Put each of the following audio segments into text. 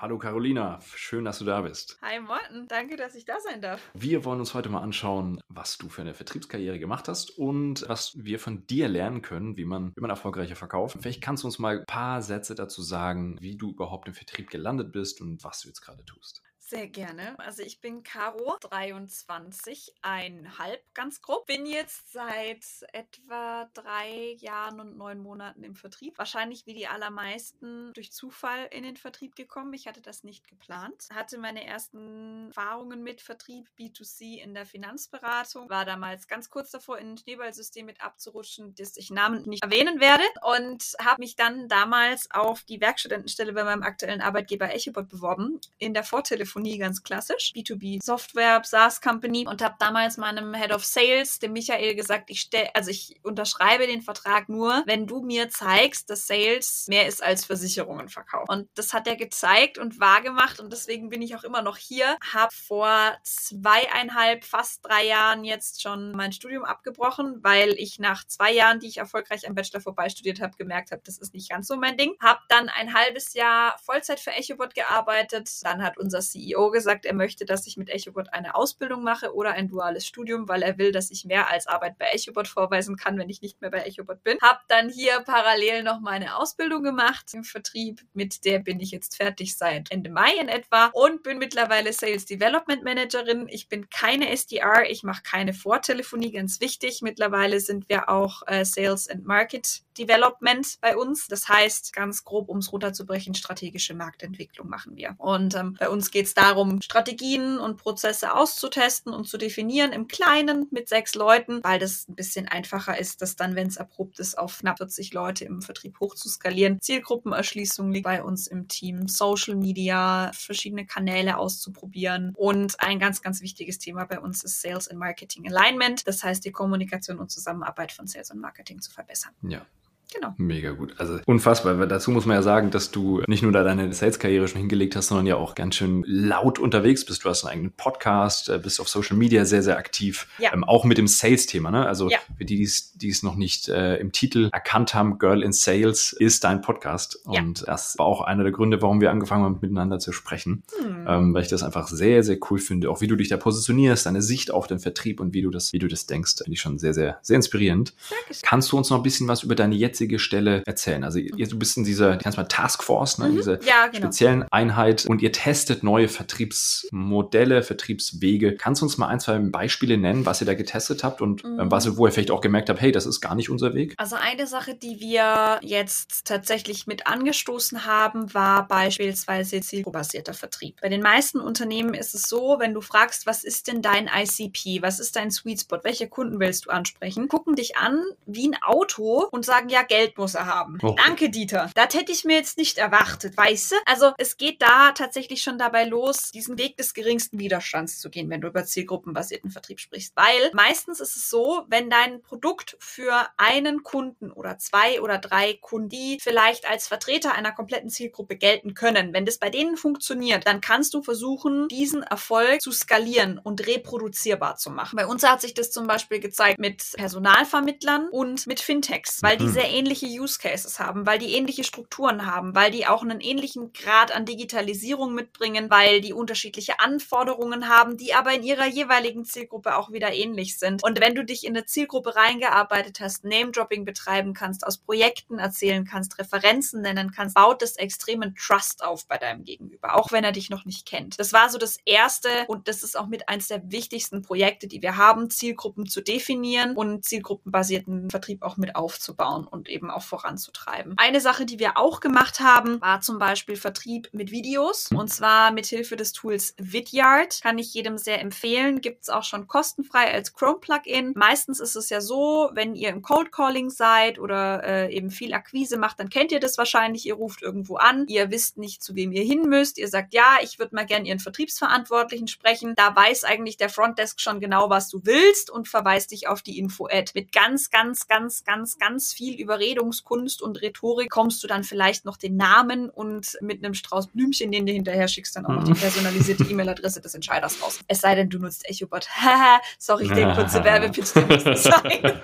Hallo Carolina, schön, dass du da bist. Hi Morten, danke, dass ich da sein darf. Wir wollen uns heute mal anschauen, was du für eine Vertriebskarriere gemacht hast und was wir von dir lernen können, wie man, wie man erfolgreicher verkauft. Vielleicht kannst du uns mal ein paar Sätze dazu sagen, wie du überhaupt im Vertrieb gelandet bist und was du jetzt gerade tust. Sehr gerne. Also ich bin Caro, 23, einhalb ganz grob. Bin jetzt seit etwa drei Jahren und neun Monaten im Vertrieb. Wahrscheinlich wie die allermeisten durch Zufall in den Vertrieb gekommen. Ich hatte das nicht geplant. Hatte meine ersten Erfahrungen mit Vertrieb B2C in der Finanzberatung. War damals ganz kurz davor, in ein Schneeballsystem mit abzurutschen, das ich namentlich nicht erwähnen werde. Und habe mich dann damals auf die Werkstudentenstelle bei meinem aktuellen Arbeitgeber Echobot beworben. In der Vortelefonie Telefonie ganz klassisch, B2B Software, SaaS Company und habe damals meinem Head of Sales, dem Michael, gesagt, ich stelle, also ich unterschreibe den Vertrag nur, wenn du mir zeigst, dass Sales mehr ist als Versicherungen verkaufen. Und das hat er gezeigt und wahrgemacht und deswegen bin ich auch immer noch hier. Habe vor zweieinhalb, fast drei Jahren jetzt schon mein Studium abgebrochen, weil ich nach zwei Jahren, die ich erfolgreich am Bachelor vorbeistudiert habe, gemerkt habe, das ist nicht ganz so mein Ding. Habe dann ein halbes Jahr Vollzeit für EchoBot gearbeitet. Dann hat unser CEO CEO gesagt, er möchte, dass ich mit EchoBot eine Ausbildung mache oder ein duales Studium, weil er will, dass ich mehr als Arbeit bei EchoBot vorweisen kann, wenn ich nicht mehr bei EchoBot bin. Hab dann hier parallel noch meine Ausbildung gemacht im Vertrieb. Mit der bin ich jetzt fertig seit Ende Mai in etwa und bin mittlerweile Sales Development Managerin. Ich bin keine SDR, ich mache keine Vortelefonie, ganz wichtig. Mittlerweile sind wir auch äh, Sales and Market Development bei uns. Das heißt, ganz grob, um es runterzubrechen, strategische Marktentwicklung machen wir. Und ähm, bei uns geht es darum, Strategien und Prozesse auszutesten und zu definieren im Kleinen mit sechs Leuten, weil das ein bisschen einfacher ist, das dann, wenn es erprobt ist, auf knapp 40 Leute im Vertrieb hochzuskalieren. Zielgruppenerschließung liegt bei uns im Team, Social Media, verschiedene Kanäle auszuprobieren. Und ein ganz, ganz wichtiges Thema bei uns ist Sales and Marketing Alignment. Das heißt, die Kommunikation und Zusammenarbeit von Sales und Marketing zu verbessern. Ja, Genau. Mega gut. Also unfassbar. Weil dazu muss man ja sagen, dass du nicht nur da deine Sales-Karriere schon hingelegt hast, sondern ja auch ganz schön laut unterwegs bist. Du hast einen eigenen Podcast, äh, bist auf Social Media sehr, sehr aktiv. Ja. Ähm, auch mit dem Sales-Thema. Ne? Also ja. für die, die es noch nicht äh, im Titel erkannt haben, Girl in Sales ist dein Podcast. Ja. Und das war auch einer der Gründe, warum wir angefangen haben, miteinander zu sprechen. Hm. Ähm, weil ich das einfach sehr, sehr cool finde. Auch wie du dich da positionierst, deine Sicht auf den Vertrieb und wie du das, wie du das denkst, finde ich schon sehr, sehr, sehr inspirierend. Dankeschön. Kannst du uns noch ein bisschen was über deine jetzige jetzige Stelle erzählen? Also ihr, du bist in dieser, die mal Taskforce, ne, mhm. diese ja, genau. speziellen Einheit und ihr testet neue Vertriebsmodelle, Vertriebswege. Kannst du uns mal ein, zwei Beispiele nennen, was ihr da getestet habt und ähm, mhm. was, wo ihr vielleicht auch gemerkt habt, hey, das ist gar nicht unser Weg? Also eine Sache, die wir jetzt tatsächlich mit angestoßen haben, war beispielsweise zielgruppebasierter Vertrieb. Bei den meisten Unternehmen ist es so, wenn du fragst, was ist denn dein ICP, was ist dein Sweet Spot, welche Kunden willst du ansprechen, gucken dich an wie ein Auto und sagen, ja, Geld muss er haben. Oh. Danke, Dieter. Das hätte ich mir jetzt nicht erwartet, weißt du? Also es geht da tatsächlich schon dabei los, diesen Weg des geringsten Widerstands zu gehen, wenn du über zielgruppenbasierten Vertrieb sprichst. Weil meistens ist es so, wenn dein Produkt für einen Kunden oder zwei oder drei Kunden, die vielleicht als Vertreter einer kompletten Zielgruppe gelten können, wenn das bei denen funktioniert, dann kannst du versuchen, diesen Erfolg zu skalieren und reproduzierbar zu machen. Bei uns hat sich das zum Beispiel gezeigt mit Personalvermittlern und mit Fintechs, weil die mhm. sehr ähnliche Use Cases haben, weil die ähnliche Strukturen haben, weil die auch einen ähnlichen Grad an Digitalisierung mitbringen, weil die unterschiedliche Anforderungen haben, die aber in ihrer jeweiligen Zielgruppe auch wieder ähnlich sind. Und wenn du dich in eine Zielgruppe reingearbeitet hast, Name-Dropping betreiben kannst, aus Projekten erzählen kannst, Referenzen nennen kannst, baut das extremen Trust auf bei deinem Gegenüber, auch wenn er dich noch nicht kennt. Das war so das erste und das ist auch mit eins der wichtigsten Projekte, die wir haben, Zielgruppen zu definieren und zielgruppenbasierten Vertrieb auch mit aufzubauen und eben auch voranzutreiben. Eine Sache, die wir auch gemacht haben, war zum Beispiel Vertrieb mit Videos und zwar mit Hilfe des Tools Vidyard. Kann ich jedem sehr empfehlen. Gibt es auch schon kostenfrei als Chrome-Plugin. Meistens ist es ja so, wenn ihr im Cold Calling seid oder äh, eben viel Akquise macht, dann kennt ihr das wahrscheinlich. Ihr ruft irgendwo an, ihr wisst nicht, zu wem ihr hin müsst. Ihr sagt, ja, ich würde mal gern Ihren Vertriebsverantwortlichen sprechen. Da weiß eigentlich der Frontdesk schon genau, was du willst und verweist dich auf die Info-Ad mit ganz, ganz, ganz, ganz, ganz viel über Überredungskunst und Rhetorik kommst du dann vielleicht noch den Namen und mit einem Strauß Blümchen, den du hinterher schickst, dann auch noch die mhm. personalisierte E-Mail-Adresse des Entscheiders raus. Es sei denn, du nutzt EchoBot. Sorry, der kurze Werbepitch, der muss sein.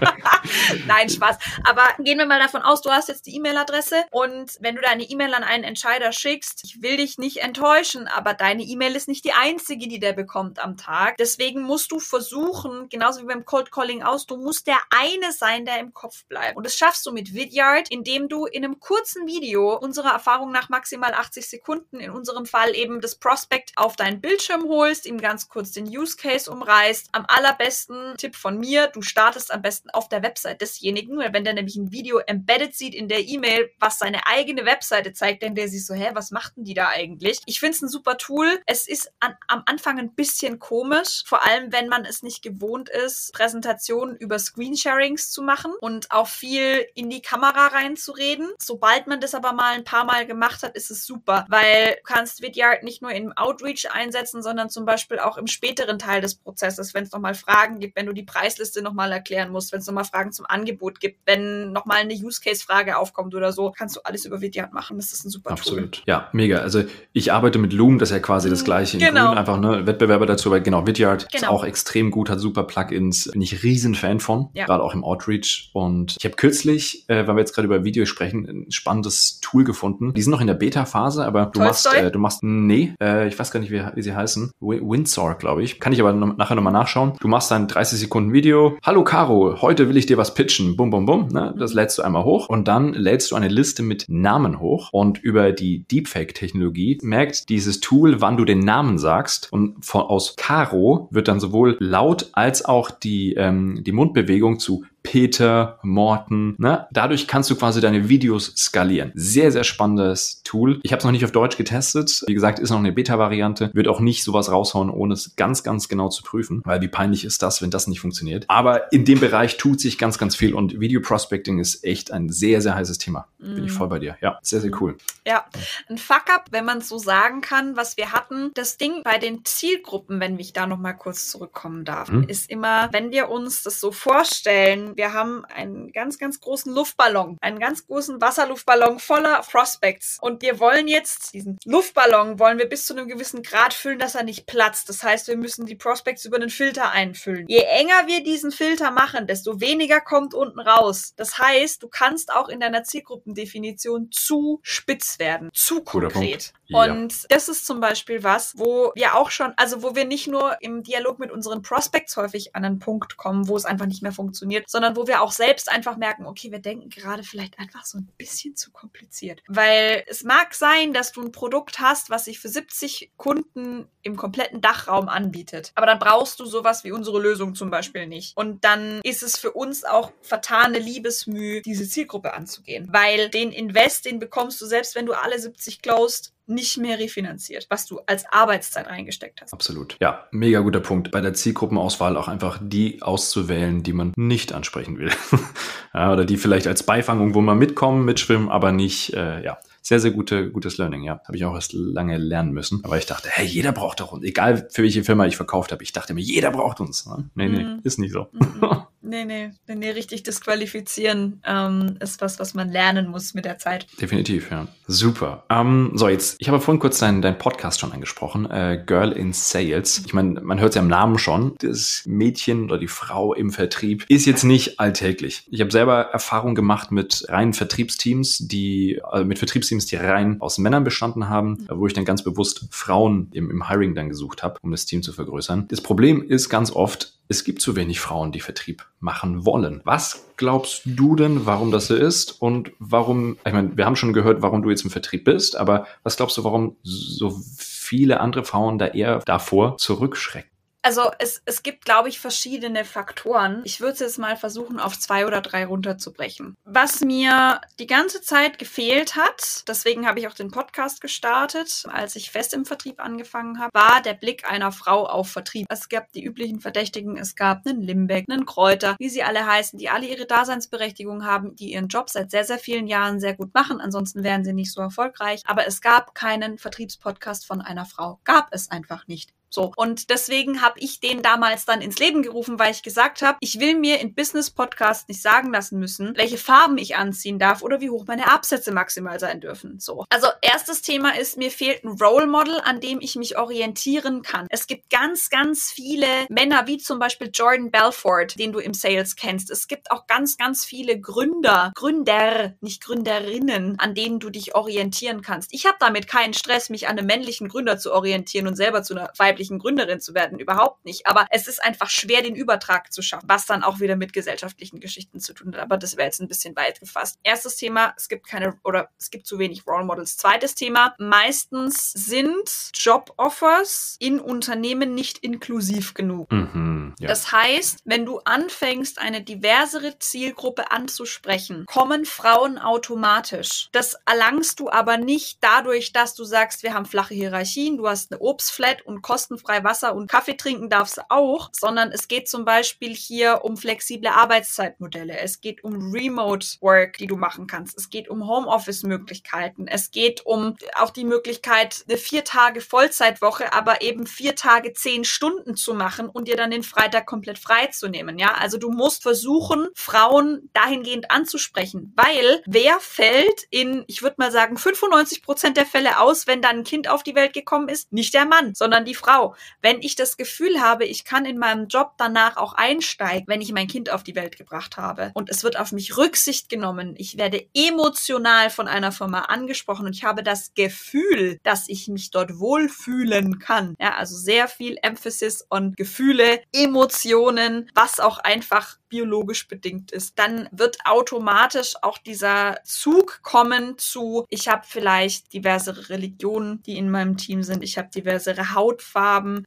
Nein, Spaß. Aber gehen wir mal davon aus, du hast jetzt die E-Mail-Adresse und wenn du deine E-Mail an einen Entscheider schickst, ich will dich nicht enttäuschen, aber deine E-Mail ist nicht die einzige, die der bekommt am Tag. Deswegen musst du versuchen, genauso wie beim Cold Calling aus, du musst der eine sein, der im Kopf bleibt. Und das schaffst du mit Vidyard, indem du in einem kurzen Video, unserer Erfahrung nach maximal 80 Sekunden, in unserem Fall eben das Prospect auf deinen Bildschirm holst, ihm ganz kurz den Use Case umreißt. Am allerbesten Tipp von mir, du startest am besten auf der Website desjenigen, weil wenn der nämlich ein Video embedded sieht in der E-Mail, was seine eigene Webseite zeigt, dann der sich so, hä, was machten die da eigentlich? Ich finde es ein super Tool. Es ist an, am Anfang ein bisschen komisch, vor allem wenn man es nicht gewohnt ist, Präsentationen über Screensharings zu machen und auch viel in die Kamera reinzureden. Sobald man das aber mal ein paar Mal gemacht hat, ist es super, weil du kannst Vidyard nicht nur im Outreach einsetzen, sondern zum Beispiel auch im späteren Teil des Prozesses, wenn es nochmal Fragen gibt, wenn du die Preisliste nochmal erklären musst, wenn es nochmal Fragen zum Angebot gibt, wenn nochmal eine Use-Case-Frage aufkommt oder so, kannst du alles über Vidyard machen. Das ist ein super Absolut. Tool. Ja, mega. Also ich arbeite mit Loom, das ist ja quasi das mhm, gleiche in genau. Grün, einfach ne, Wettbewerber dazu, weil genau, Vidyard genau. ist auch extrem gut, hat super Plugins, bin ich riesen Fan von, ja. gerade auch im Outreach und ich habe kürzlich, äh, weil wir jetzt gerade über Video sprechen, ein spannendes Tool gefunden. Die sind noch in der Beta-Phase, aber du Tolstoy? machst, äh, du machst, nee, äh, ich weiß gar nicht, wie, wie sie heißen, Windsor, glaube ich. Kann ich aber noch, nachher nochmal nachschauen. Du machst ein 30 Sekunden Video. Hallo Caro, heute will ich dir was pitchen. Bum, bum, bum. Ne? Das lädst du einmal hoch und dann lädst du eine Liste mit Namen hoch und über die Deepfake-Technologie merkt dieses Tool, wann du den Namen sagst und von, aus Caro wird dann sowohl laut als auch die, ähm, die Mundbewegung zu Peter, Morten. Ne? Dadurch kannst du quasi deine Videos skalieren. Sehr, sehr spannendes Tool. Ich habe es noch nicht auf Deutsch getestet. Wie gesagt, ist noch eine Beta-Variante. Wird auch nicht sowas raushauen, ohne es ganz, ganz genau zu prüfen. Weil wie peinlich ist das, wenn das nicht funktioniert. Aber in dem Bereich tut sich ganz, ganz viel. Und Video Prospecting ist echt ein sehr, sehr heißes Thema. Bin ich mhm. voll bei dir. Ja, sehr, sehr cool. Ja, ein Fuck-up, wenn man es so sagen kann, was wir hatten. Das Ding bei den Zielgruppen, wenn ich da noch mal kurz zurückkommen darf, hm? ist immer, wenn wir uns das so vorstellen, wir haben einen ganz, ganz großen Luftballon, einen ganz großen Wasserluftballon voller Prospects. Und wir wollen jetzt diesen Luftballon, wollen wir bis zu einem gewissen Grad füllen, dass er nicht platzt. Das heißt, wir müssen die Prospects über einen Filter einfüllen. Je enger wir diesen Filter machen, desto weniger kommt unten raus. Das heißt, du kannst auch in deiner Zielgruppendefinition zu spitz werden, zu konkret. Und ja. das ist zum Beispiel was, wo wir auch schon, also wo wir nicht nur im Dialog mit unseren Prospects häufig an einen Punkt kommen, wo es einfach nicht mehr funktioniert, sondern wo wir auch selbst einfach merken, okay, wir denken gerade vielleicht einfach so ein bisschen zu kompliziert. Weil es mag sein, dass du ein Produkt hast, was sich für 70 Kunden im kompletten Dachraum anbietet. Aber dann brauchst du sowas wie unsere Lösung zum Beispiel nicht. Und dann ist es für uns auch vertane Liebesmüh, diese Zielgruppe anzugehen. Weil den Invest, den bekommst du selbst, wenn du alle 70 closed, nicht mehr refinanziert, was du als Arbeitszeit reingesteckt hast. Absolut. Ja, mega guter Punkt. Bei der Zielgruppenauswahl auch einfach die auszuwählen, die man nicht ansprechen will. ja, oder die vielleicht als Beifangung, wo man mitkommen, mitschwimmen, aber nicht, äh, ja, sehr, sehr gute, gutes Learning, ja. Habe ich auch erst lange lernen müssen. Aber ich dachte, hey, jeder braucht doch uns. Egal für welche Firma ich verkauft habe. Ich dachte mir, jeder braucht uns. Ne? Nee, nee, mm. ist nicht so. Mm. Nee, nee, nee, richtig disqualifizieren ähm, ist was, was man lernen muss mit der Zeit. Definitiv, ja. Super. Ähm, so, jetzt, ich habe vorhin kurz deinen dein Podcast schon angesprochen, äh, Girl in Sales. Ich meine, man hört es ja im Namen schon. Das Mädchen oder die Frau im Vertrieb ist jetzt nicht alltäglich. Ich habe selber Erfahrung gemacht mit reinen Vertriebsteams, die, äh, mit Vertriebsteams, die rein aus Männern bestanden haben, mhm. wo ich dann ganz bewusst Frauen im, im Hiring dann gesucht habe, um das Team zu vergrößern. Das Problem ist ganz oft, es gibt zu wenig Frauen, die Vertrieb machen wollen. Was glaubst du denn, warum das so ist und warum, ich meine, wir haben schon gehört, warum du jetzt im Vertrieb bist, aber was glaubst du, warum so viele andere Frauen da eher davor zurückschrecken? Also es, es gibt, glaube ich, verschiedene Faktoren. Ich würde es jetzt mal versuchen, auf zwei oder drei runterzubrechen. Was mir die ganze Zeit gefehlt hat, deswegen habe ich auch den Podcast gestartet, als ich fest im Vertrieb angefangen habe, war der Blick einer Frau auf Vertrieb. Es gab die üblichen Verdächtigen, es gab einen Limbeck, einen Kräuter, wie sie alle heißen, die alle ihre Daseinsberechtigung haben, die ihren Job seit sehr, sehr vielen Jahren sehr gut machen. Ansonsten wären sie nicht so erfolgreich. Aber es gab keinen Vertriebspodcast von einer Frau. Gab es einfach nicht. So. Und deswegen habe ich den damals dann ins Leben gerufen, weil ich gesagt habe, ich will mir in Business Podcast nicht sagen lassen müssen, welche Farben ich anziehen darf oder wie hoch meine Absätze maximal sein dürfen. So. Also erstes Thema ist, mir fehlt ein Role Model, an dem ich mich orientieren kann. Es gibt ganz, ganz viele Männer, wie zum Beispiel Jordan Belfort, den du im Sales kennst. Es gibt auch ganz, ganz viele Gründer, Gründer, nicht Gründerinnen, an denen du dich orientieren kannst. Ich habe damit keinen Stress, mich an einem männlichen Gründer zu orientieren und selber zu einer weiblichen Gründerin zu werden. Überhaupt nicht. Aber es ist einfach schwer, den Übertrag zu schaffen, was dann auch wieder mit gesellschaftlichen Geschichten zu tun hat. Aber das wäre jetzt ein bisschen weit gefasst. Erstes Thema, es gibt keine oder es gibt zu wenig Role Models. Zweites Thema, meistens sind Job-Offers in Unternehmen nicht inklusiv genug. Mhm, ja. Das heißt, wenn du anfängst, eine diversere Zielgruppe anzusprechen, kommen Frauen automatisch. Das erlangst du aber nicht dadurch, dass du sagst, wir haben flache Hierarchien, du hast eine Obstflat und kostenfrei Wasser und Kaffee trinken darfst auch, sondern es geht zum Beispiel hier um flexible Arbeitszeitmodelle. Es geht um Remote Work, die du machen kannst. Es geht um Homeoffice-Möglichkeiten. Es geht um auch die Möglichkeit, eine vier Tage Vollzeitwoche, aber eben vier Tage zehn Stunden zu machen und dir dann den Freitag komplett frei zu nehmen. Ja, also du musst versuchen, Frauen dahingehend anzusprechen, weil wer fällt in, ich würde mal sagen, 95 Prozent der Fälle aus, wenn dann ein Kind auf die Welt gekommen ist? Nicht der Mann, sondern die Frau. Wenn ich das Gefühl habe, ich kann in meinem Job danach auch einsteigen, wenn ich mein Kind auf die Welt gebracht habe. Und es wird auf mich Rücksicht genommen, ich werde emotional von einer Firma angesprochen und ich habe das Gefühl, dass ich mich dort wohlfühlen kann. Ja, also sehr viel Emphasis on Gefühle, Emotionen, was auch einfach biologisch bedingt ist, dann wird automatisch auch dieser Zug kommen zu, ich habe vielleicht diversere Religionen, die in meinem Team sind, ich habe diversere Hautfarben,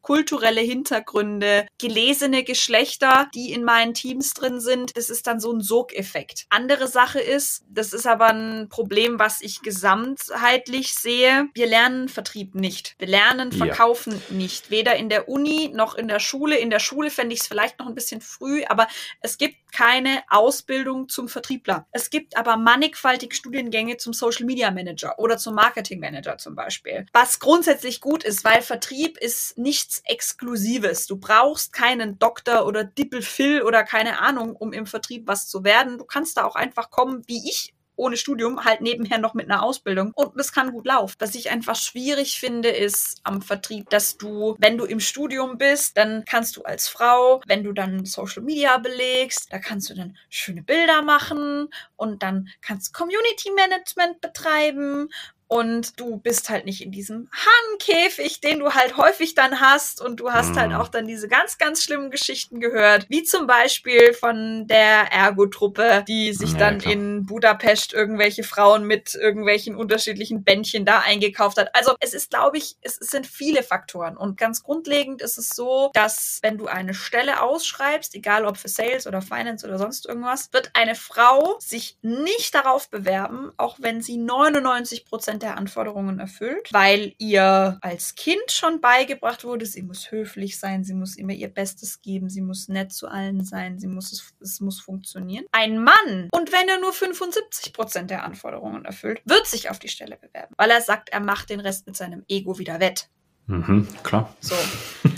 kulturelle Hintergründe, gelesene Geschlechter, die in meinen Teams drin sind. Das ist dann so ein Sogeffekt. Andere Sache ist, das ist aber ein Problem, was ich gesamtheitlich sehe. Wir lernen Vertrieb nicht. Wir lernen Verkaufen ja. nicht. Weder in der Uni noch in der Schule. In der Schule fände ich es vielleicht noch ein bisschen früh, aber es gibt keine Ausbildung zum Vertriebler. Es gibt aber mannigfaltig Studiengänge zum Social Media Manager oder zum Marketing Manager zum Beispiel. Was grundsätzlich gut ist, weil Vertrieb ist nichts Exklusives. Du brauchst keinen Doktor oder Dippelfill oder keine Ahnung, um im Vertrieb was zu werden. Du kannst da auch einfach kommen, wie ich ohne Studium, halt nebenher noch mit einer Ausbildung. Und das kann gut laufen. Was ich einfach schwierig finde, ist am Vertrieb, dass du, wenn du im Studium bist, dann kannst du als Frau, wenn du dann Social Media belegst, da kannst du dann schöne Bilder machen und dann kannst Community Management betreiben und du bist halt nicht in diesem Hahnkäfig, den du halt häufig dann hast und du hast halt mhm. halt auch dann diese ganz, ganz schlimmen Geschichten gehört, wie zum Beispiel von der Ergo-Truppe, die sich ja, dann klar. in Budapest irgendwelche Frauen mit irgendwelchen unterschiedlichen Bändchen da eingekauft hat. Also es ist, glaube ich, es, es sind viele Faktoren und ganz grundlegend ist es so, dass wenn du eine Stelle ausschreibst, egal ob für Sales oder Finance oder sonst irgendwas, wird eine Frau sich nicht darauf bewerben, auch wenn sie 99 Prozent Prozent der Anforderungen erfüllt, weil ihr als Kind schon beigebracht wurde, sie muss höflich sein, sie muss immer ihr Bestes geben, sie muss nett zu allen sein, sie muss es, es muss funktionieren. Ein Mann, und wenn er nur 75 Prozent der Anforderungen erfüllt, wird sich auf die Stelle bewerben, weil er sagt, er macht den Rest mit seinem Ego wieder wett. Mhm, klar. So.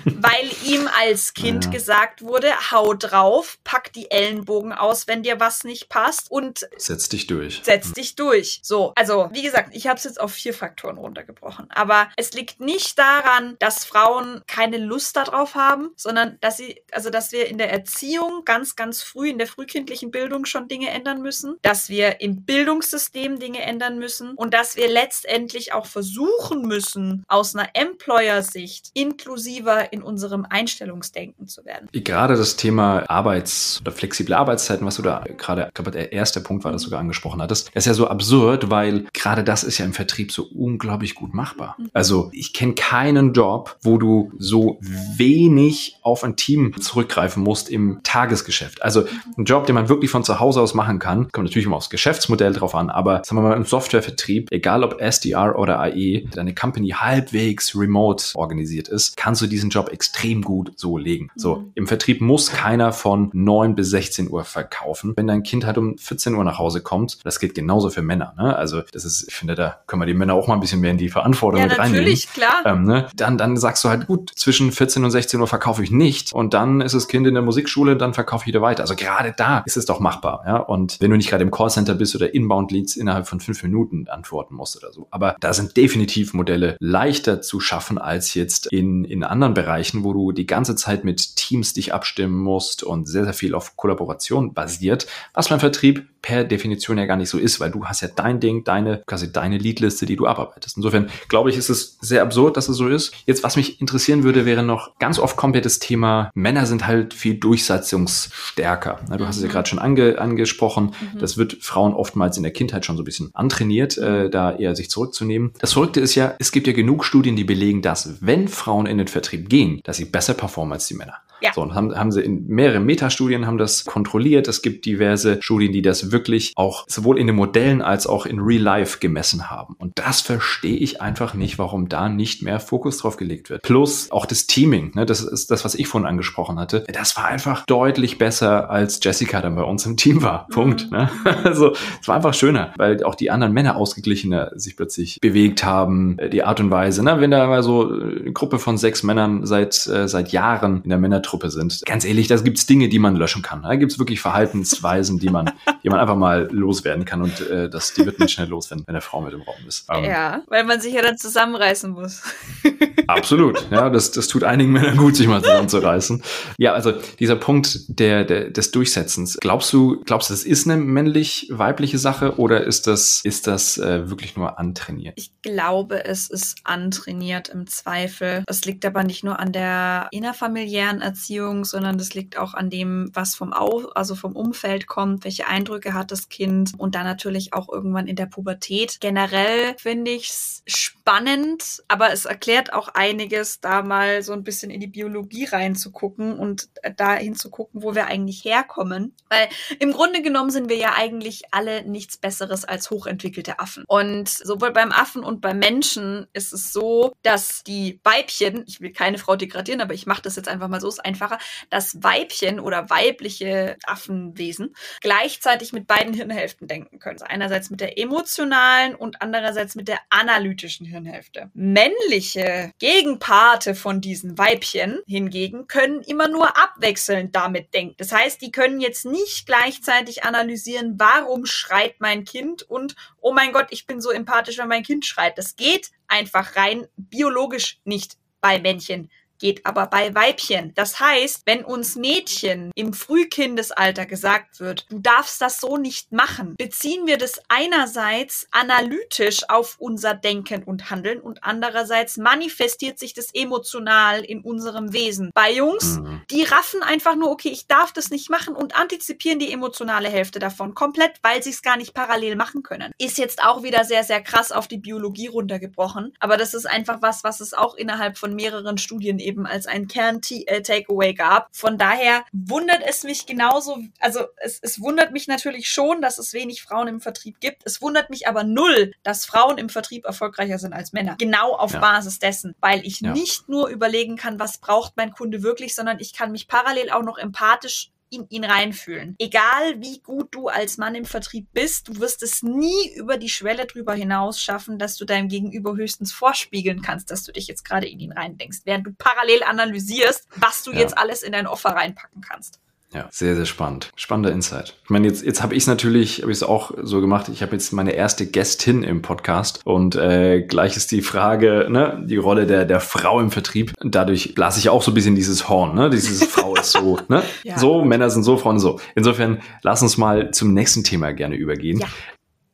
Weil ihm als Kind ja. gesagt wurde, hau drauf, pack die Ellenbogen aus, wenn dir was nicht passt und setz dich durch. Setz mhm. dich durch. So, also wie gesagt, ich habe es jetzt auf vier Faktoren runtergebrochen, aber es liegt nicht daran, dass Frauen keine Lust darauf haben, sondern dass sie also dass wir in der Erziehung ganz ganz früh in der frühkindlichen Bildung schon Dinge ändern müssen, dass wir im Bildungssystem Dinge ändern müssen und dass wir letztendlich auch versuchen müssen aus einer Employer Steuersicht inklusiver in unserem Einstellungsdenken zu werden. Gerade das Thema Arbeits- oder flexible Arbeitszeiten, was du da gerade, ich glaube, der erste Punkt war, das sogar angesprochen hattest, das ist ja so absurd, weil gerade das ist ja im Vertrieb so unglaublich gut machbar. Mhm. Also ich kenne keinen Job, wo du so wenig auf ein Team zurückgreifen musst im Tagesgeschäft. Also ein Job, den man wirklich von zu Hause aus machen kann, kommt natürlich immer aufs Geschäftsmodell drauf an, aber sagen wir mal im Softwarevertrieb, egal ob SDR oder AE, deine Company halbwegs remote Burnout organisiert ist, kannst du diesen Job extrem gut so legen. Mhm. So, im Vertrieb muss keiner von 9 bis 16 Uhr verkaufen. Wenn dein Kind halt um 14 Uhr nach Hause kommt, das geht genauso für Männer. Ne? Also das ist, ich finde, da können wir die Männer auch mal ein bisschen mehr in die Verantwortung ja, mit reinnehmen. Natürlich, klar. Ähm, ne? dann, dann sagst du halt, gut, zwischen 14 und 16 Uhr verkaufe ich nicht und dann ist das Kind in der Musikschule, dann verkaufe ich wieder weiter. Also gerade da ist es doch machbar. Ja? Und wenn du nicht gerade im Callcenter bist oder Inbound Leads innerhalb von fünf Minuten antworten musst oder so. Aber da sind definitiv Modelle leichter zu schaffen als jetzt in, in anderen Bereichen, wo du die ganze Zeit mit Teams dich abstimmen musst und sehr, sehr viel auf Kollaboration basiert, was beim Vertrieb per Definition ja gar nicht so ist, weil du hast ja dein Ding, deine, quasi deine Leadliste, die du abarbeitest. Insofern glaube ich, ist es sehr absurd, dass es so ist. Jetzt, was mich interessieren würde, wäre noch ganz oft kommt ja das Thema, Männer sind halt viel durchsetzungsstärker. Du hast es ja mhm. gerade schon ange, angesprochen. Mhm. Das wird Frauen oftmals in der Kindheit schon so ein bisschen antrainiert, äh, da eher sich zurückzunehmen. Das Verrückte ist ja, es gibt ja genug Studien, die belegen, dass wenn Frauen in den Vertrieb gehen, dass sie besser performen als die Männer. Ja. So, und haben, haben sie in mehreren Metastudien haben das kontrolliert. Es gibt diverse Studien, die das wirklich auch sowohl in den Modellen als auch in Real Life gemessen haben. Und das verstehe ich einfach nicht, warum da nicht mehr Fokus drauf gelegt wird. Plus auch das Teaming, ne, das ist das, was ich vorhin angesprochen hatte. Das war einfach deutlich besser, als Jessica dann bei uns im Team war. Mhm. Punkt. Ne? Also es war einfach schöner, weil auch die anderen Männer ausgeglichener sich plötzlich bewegt haben. Die Art und Weise, ne? wenn da mal so eine Gruppe von sechs Männern seit, äh, seit Jahren in der Männer Truppe sind. Ganz ehrlich, da gibt's Dinge, die man löschen kann. Da gibt's wirklich Verhaltensweisen, die man, die man einfach mal loswerden kann und äh, das, die wird man schnell los, wenn, wenn eine Frau mit im Raum ist. Ähm, ja, weil man sich ja dann zusammenreißen muss. absolut, ja, das, das tut einigen Männern gut, sich mal zusammenzureißen. Ja, also dieser Punkt der, der, des Durchsetzens. Glaubst du, glaubst du, das ist eine männlich-weibliche Sache oder ist das, ist das äh, wirklich nur antrainiert? Ich glaube, es ist antrainiert im Zweifel. Es liegt aber nicht nur an der innerfamiliären Erziehung, sondern das liegt auch an dem, was vom Au also vom Umfeld kommt, welche Eindrücke hat das Kind und dann natürlich auch irgendwann in der Pubertät. Generell finde ich es spannend, aber es erklärt auch einiges, da mal so ein bisschen in die Biologie reinzugucken und dahin zu gucken, wo wir eigentlich herkommen. Weil im Grunde genommen sind wir ja eigentlich alle nichts Besseres als hochentwickelte Affen. Und sowohl beim Affen und beim Menschen ist es so, dass die Weibchen, ich will keine Frau degradieren, aber ich mache das jetzt einfach mal so, ist einfacher, dass Weibchen oder weibliche Affenwesen gleichzeitig mit beiden Hirnhälften denken können. Also einerseits mit der emotionalen und andererseits mit der analytischen Hirnhälfte. Männliche Gegenparte von diesen Weibchen hingegen können immer nur abwechselnd damit denken. Das heißt, die können jetzt nicht gleichzeitig analysieren, warum schreit mein Kind und oh mein Gott, ich bin so empathisch, wenn mein Kind schreit. Das geht einfach rein biologisch nicht bei Männchen geht aber bei Weibchen. Das heißt, wenn uns Mädchen im Frühkindesalter gesagt wird, du darfst das so nicht machen, beziehen wir das einerseits analytisch auf unser Denken und Handeln und andererseits manifestiert sich das emotional in unserem Wesen. Bei Jungs, mhm. die raffen einfach nur, okay, ich darf das nicht machen und antizipieren die emotionale Hälfte davon komplett, weil sie es gar nicht parallel machen können. Ist jetzt auch wieder sehr, sehr krass auf die Biologie runtergebrochen, aber das ist einfach was, was es auch innerhalb von mehreren Studien eben eben als ein Kern-Takeaway gab. Von daher wundert es mich genauso, also es, es wundert mich natürlich schon, dass es wenig Frauen im Vertrieb gibt. Es wundert mich aber null, dass Frauen im Vertrieb erfolgreicher sind als Männer. Genau auf ja. Basis dessen, weil ich ja. nicht nur überlegen kann, was braucht mein Kunde wirklich, sondern ich kann mich parallel auch noch empathisch in ihn reinfühlen. Egal wie gut du als Mann im Vertrieb bist, du wirst es nie über die Schwelle drüber hinaus schaffen, dass du deinem Gegenüber höchstens vorspiegeln kannst, dass du dich jetzt gerade in ihn reindenkst, während du parallel analysierst, was du ja. jetzt alles in dein Offer reinpacken kannst. Ja, sehr, sehr spannend. Spannender Insight. Ich meine, jetzt, jetzt habe ich es natürlich, habe ich es auch so gemacht, ich habe jetzt meine erste Gästin im Podcast und äh, gleich ist die Frage, ne, die Rolle der, der Frau im Vertrieb. Dadurch blase ich auch so ein bisschen dieses Horn, ne? Dieses Frau ist so, ne? Ja. So, Männer sind so, Frauen so. Insofern, lass uns mal zum nächsten Thema gerne übergehen. Ja.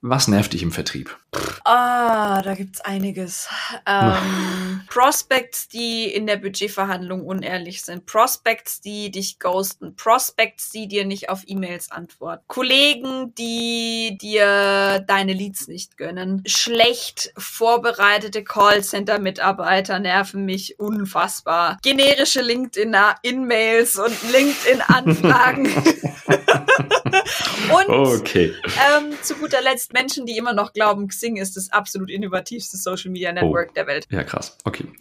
Was nervt dich im Vertrieb? Ah, da gibt's einiges. Ähm, Prospects, die in der Budgetverhandlung unehrlich sind. Prospects, die dich ghosten. Prospects, die dir nicht auf E-Mails antworten. Kollegen, die dir deine Leads nicht gönnen. Schlecht vorbereitete Callcenter-Mitarbeiter nerven mich unfassbar. Generische LinkedIn-In-Mails und LinkedIn-Anfragen. und okay. ähm, zu guter Letzt Menschen, die immer noch glauben, Xing ist das absolut innovativste Social Media Network oh. der Welt. Ja, krass. Okay.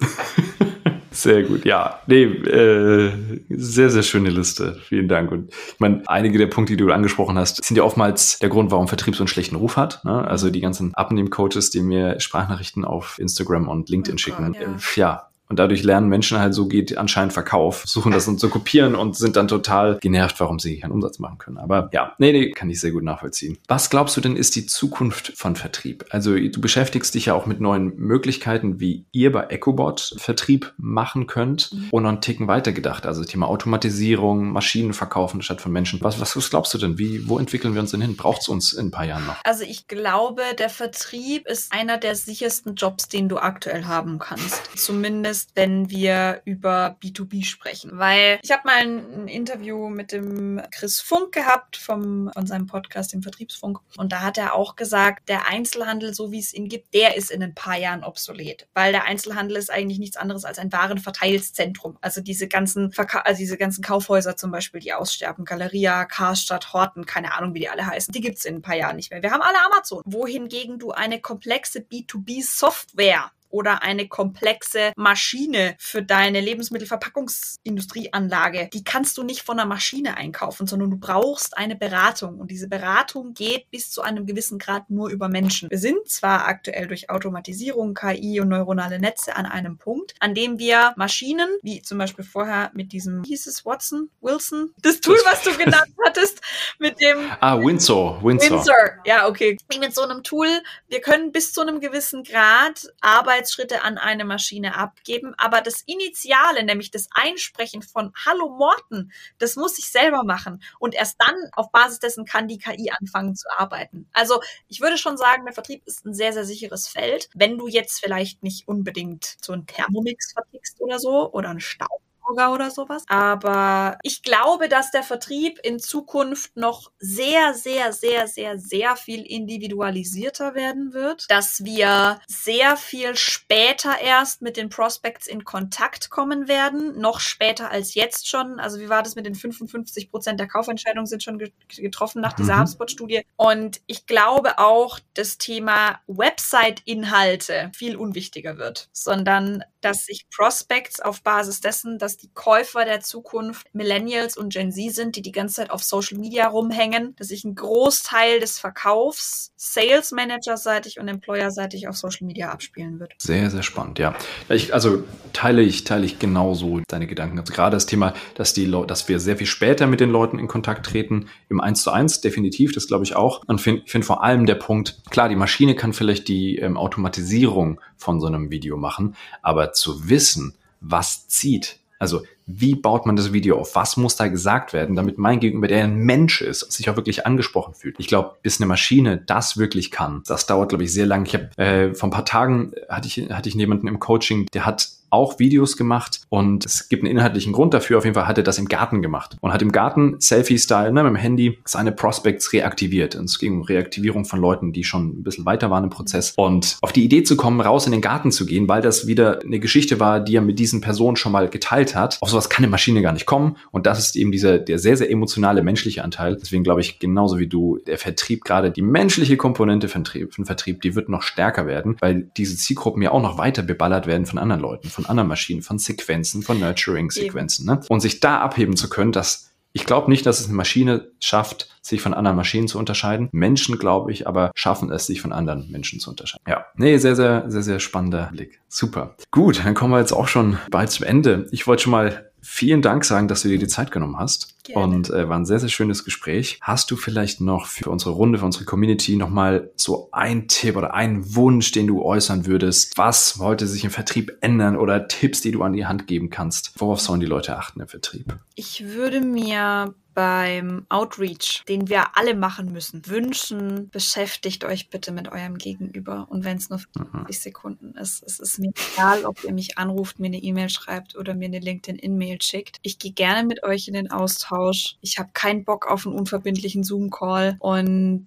Sehr gut, ja. Nee, äh, sehr, sehr schöne Liste. Vielen Dank. Und ich meine, einige der Punkte, die du angesprochen hast, sind ja oftmals der Grund, warum Vertrieb so einen schlechten Ruf hat. Ne? Also die ganzen Abnehm-Coaches, die mir Sprachnachrichten auf Instagram und LinkedIn oh schicken. Ja. ja, und dadurch lernen Menschen halt, so geht anscheinend Verkauf, suchen das und zu kopieren und sind dann total genervt, warum sie keinen Umsatz machen können. Aber ja, nee, nee, kann ich sehr gut nachvollziehen. Was glaubst du denn ist die Zukunft von Vertrieb? Also du beschäftigst dich ja auch mit neuen Möglichkeiten, wie ihr bei EcoBot Vertrieb machen könnt mhm. und noch einen Ticken weitergedacht. Also Thema Automatisierung, Maschinen verkaufen statt von Menschen. Was, was, was glaubst du denn? Wie, wo entwickeln wir uns denn hin? Braucht es uns in ein paar Jahren noch? Also ich glaube, der Vertrieb ist einer der sichersten Jobs, den du aktuell haben kannst. Zumindest ist, wenn wir über B2B sprechen. Weil ich habe mal ein, Interview mit dem Chris Funk gehabt vom, von seinem Podcast, dem Vertriebsfunk. Und da hat er auch gesagt, der Einzelhandel, so wie es ihn gibt, der ist in ein paar Jahren obsolet. Weil der Einzelhandel ist eigentlich nichts anderes als ein Warenverteilszentrum. Also diese ganzen, Verka also diese ganzen Kaufhäuser zum Beispiel, die aussterben. Galeria, Karstadt, Horten, keine Ahnung, wie die alle heißen. Die gibt es in ein paar Jahren nicht mehr. Wir haben alle Amazon. Wohingegen du eine komplexe B2B-Software oder eine komplexe Maschine für deine Lebensmittelverpackungsindustrieanlage, die kannst du nicht von einer Maschine einkaufen, sondern du brauchst eine Beratung. Und diese Beratung geht bis zu einem gewissen Grad nur über Menschen. Wir sind zwar aktuell durch Automatisierung, KI und neuronale Netze an einem Punkt, an dem wir Maschinen, wie zum Beispiel vorher mit diesem, hieß es Watson, Wilson, das Tool, was du genannt hattest, mit dem... Ah, Windsor, Windsor. Windsor, ja, okay. Mit so einem Tool, wir können bis zu einem gewissen Grad Arbeit Arbeitsschritte an eine Maschine abgeben, aber das Initiale, nämlich das Einsprechen von Hallo Morten, das muss ich selber machen. Und erst dann, auf Basis dessen, kann die KI anfangen zu arbeiten. Also ich würde schon sagen, der Vertrieb ist ein sehr, sehr sicheres Feld. Wenn du jetzt vielleicht nicht unbedingt so einen Thermomix vertickst oder so oder einen Staub Staubsauger oder sowas. Aber ich glaube, dass der Vertrieb in Zukunft noch sehr, sehr, sehr, sehr, sehr viel individualisierter werden wird. Dass wir sehr viel später erst mit den Prospects in Kontakt kommen werden. Noch später als jetzt schon. Also wie war das mit den 55 Prozent der Kaufentscheidungen sind schon getroffen nach dieser mhm. HubSpot-Studie. Und ich glaube auch, das Thema Website-Inhalte viel unwichtiger wird, sondern dass sich Prospects auf Basis dessen, dass die Käufer der Zukunft Millennials und Gen Z sind, die die ganze Zeit auf Social Media rumhängen, dass sich ein Großteil des Verkaufs Sales Manager seitig und Employer seitig auf Social Media abspielen wird. Sehr, sehr spannend, ja. Ich, also teile ich, teile ich genauso deine Gedanken. Also gerade das Thema, dass die dass wir sehr viel später mit den Leuten in Kontakt treten, im 1 zu 1, definitiv, das glaube ich auch. Und finde find vor allem der Punkt, klar, die Maschine kann vielleicht die ähm, Automatisierung von so einem Video machen, aber zu wissen, was zieht, also wie baut man das Video auf? Was muss da gesagt werden, damit mein Gegenüber, der ein Mensch ist, sich auch wirklich angesprochen fühlt? Ich glaube, bis eine Maschine das wirklich kann, das dauert, glaube ich, sehr lang. Ich habe äh, vor ein paar Tagen hatte ich hatte ich jemanden im Coaching, der hat auch Videos gemacht und es gibt einen inhaltlichen Grund dafür. Auf jeden Fall hat er das im Garten gemacht und hat im Garten Selfie-Style ne, mit dem Handy seine Prospects reaktiviert. Und es ging um Reaktivierung von Leuten, die schon ein bisschen weiter waren im Prozess. Und auf die Idee zu kommen, raus in den Garten zu gehen, weil das wieder eine Geschichte war, die er mit diesen Personen schon mal geteilt hat. Auf sowas kann eine Maschine gar nicht kommen. Und das ist eben dieser, der sehr, sehr emotionale menschliche Anteil. Deswegen glaube ich, genauso wie du, der Vertrieb, gerade die menschliche Komponente von Vertrieb, die wird noch stärker werden, weil diese Zielgruppen ja auch noch weiter beballert werden von anderen Leuten von anderen Maschinen, von Sequenzen, von Nurturing-Sequenzen. Ne? Und sich da abheben zu können, dass ich glaube nicht, dass es eine Maschine schafft, sich von anderen Maschinen zu unterscheiden. Menschen, glaube ich, aber schaffen es, sich von anderen Menschen zu unterscheiden. Ja, nee, sehr, sehr, sehr, sehr spannender Blick. Super. Gut, dann kommen wir jetzt auch schon bald zum Ende. Ich wollte schon mal vielen Dank sagen, dass du dir die Zeit genommen hast. Gerne. Und äh, war ein sehr, sehr schönes Gespräch. Hast du vielleicht noch für unsere Runde, für unsere Community nochmal so ein Tipp oder einen Wunsch, den du äußern würdest? Was sollte sich im Vertrieb ändern oder Tipps, die du an die Hand geben kannst? Worauf sollen die Leute achten im Vertrieb? Ich würde mir beim Outreach, den wir alle machen müssen, wünschen, beschäftigt euch bitte mit eurem Gegenüber. Und wenn es nur 50 mhm. Sekunden ist, es ist mir egal, ob ihr mich anruft, mir eine E-Mail schreibt oder mir eine LinkedIn-In-Mail schickt. Ich gehe gerne mit euch in den Austausch. Ich habe keinen Bock auf einen unverbindlichen Zoom-Call und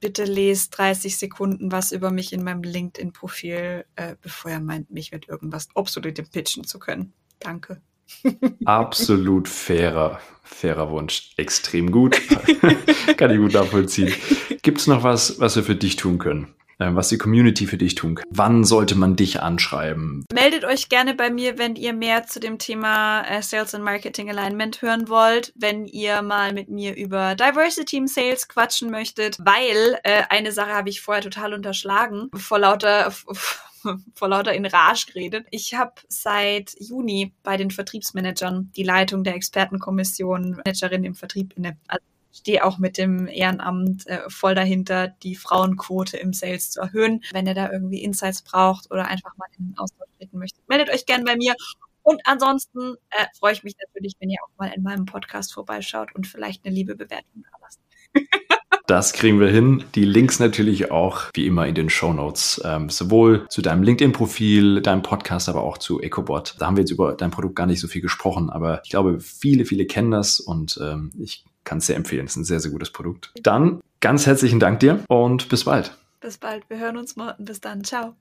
bitte lest 30 Sekunden was über mich in meinem LinkedIn-Profil, äh, bevor ihr meint, mich mit irgendwas Absolutem pitchen zu können. Danke. Absolut fairer, fairer Wunsch. Extrem gut. Kann ich gut nachvollziehen. Gibt es noch was, was wir für dich tun können? äh, was die Community für dich tun kann. Wann sollte man dich anschreiben? Meldet euch gerne bei mir, wenn ihr mehr zu dem Thema äh, Sales and Marketing Alignment hören wollt, wenn ihr mal mit mir über Diversity im Sales quatschen möchtet, weil äh, eine Sache habe ich vorher total unterschlagen, vor lauter vor lauter in Rage geredet. Ich habe seit Juni bei den Vertriebsmanagern die Leitung der Expertenkommission Managerin im Vertrieb inne. Also stehe auch mit dem Ehrenamt äh, voll dahinter, die Frauenquote im Sales zu erhöhen. Wenn ihr da irgendwie Insights braucht oder einfach mal in den Austausch treten möchtet, meldet euch gern bei mir. Und ansonsten äh, freue ich mich natürlich, wenn ihr auch mal in meinem Podcast vorbeischaut und vielleicht eine liebe Bewertung da lasst. Das kriegen wir hin. Die Links natürlich auch wie immer in den Show Notes, ähm, sowohl zu deinem LinkedIn-Profil, deinem Podcast, aber auch zu EcoBot. Da haben wir jetzt über dein Produkt gar nicht so viel gesprochen, aber ich glaube, viele, viele kennen das und ähm, ich kann es sehr empfehlen. Es ist ein sehr, sehr gutes Produkt. Dann ganz herzlichen Dank dir und bis bald. Bis bald. Wir hören uns morgen. Bis dann. Ciao.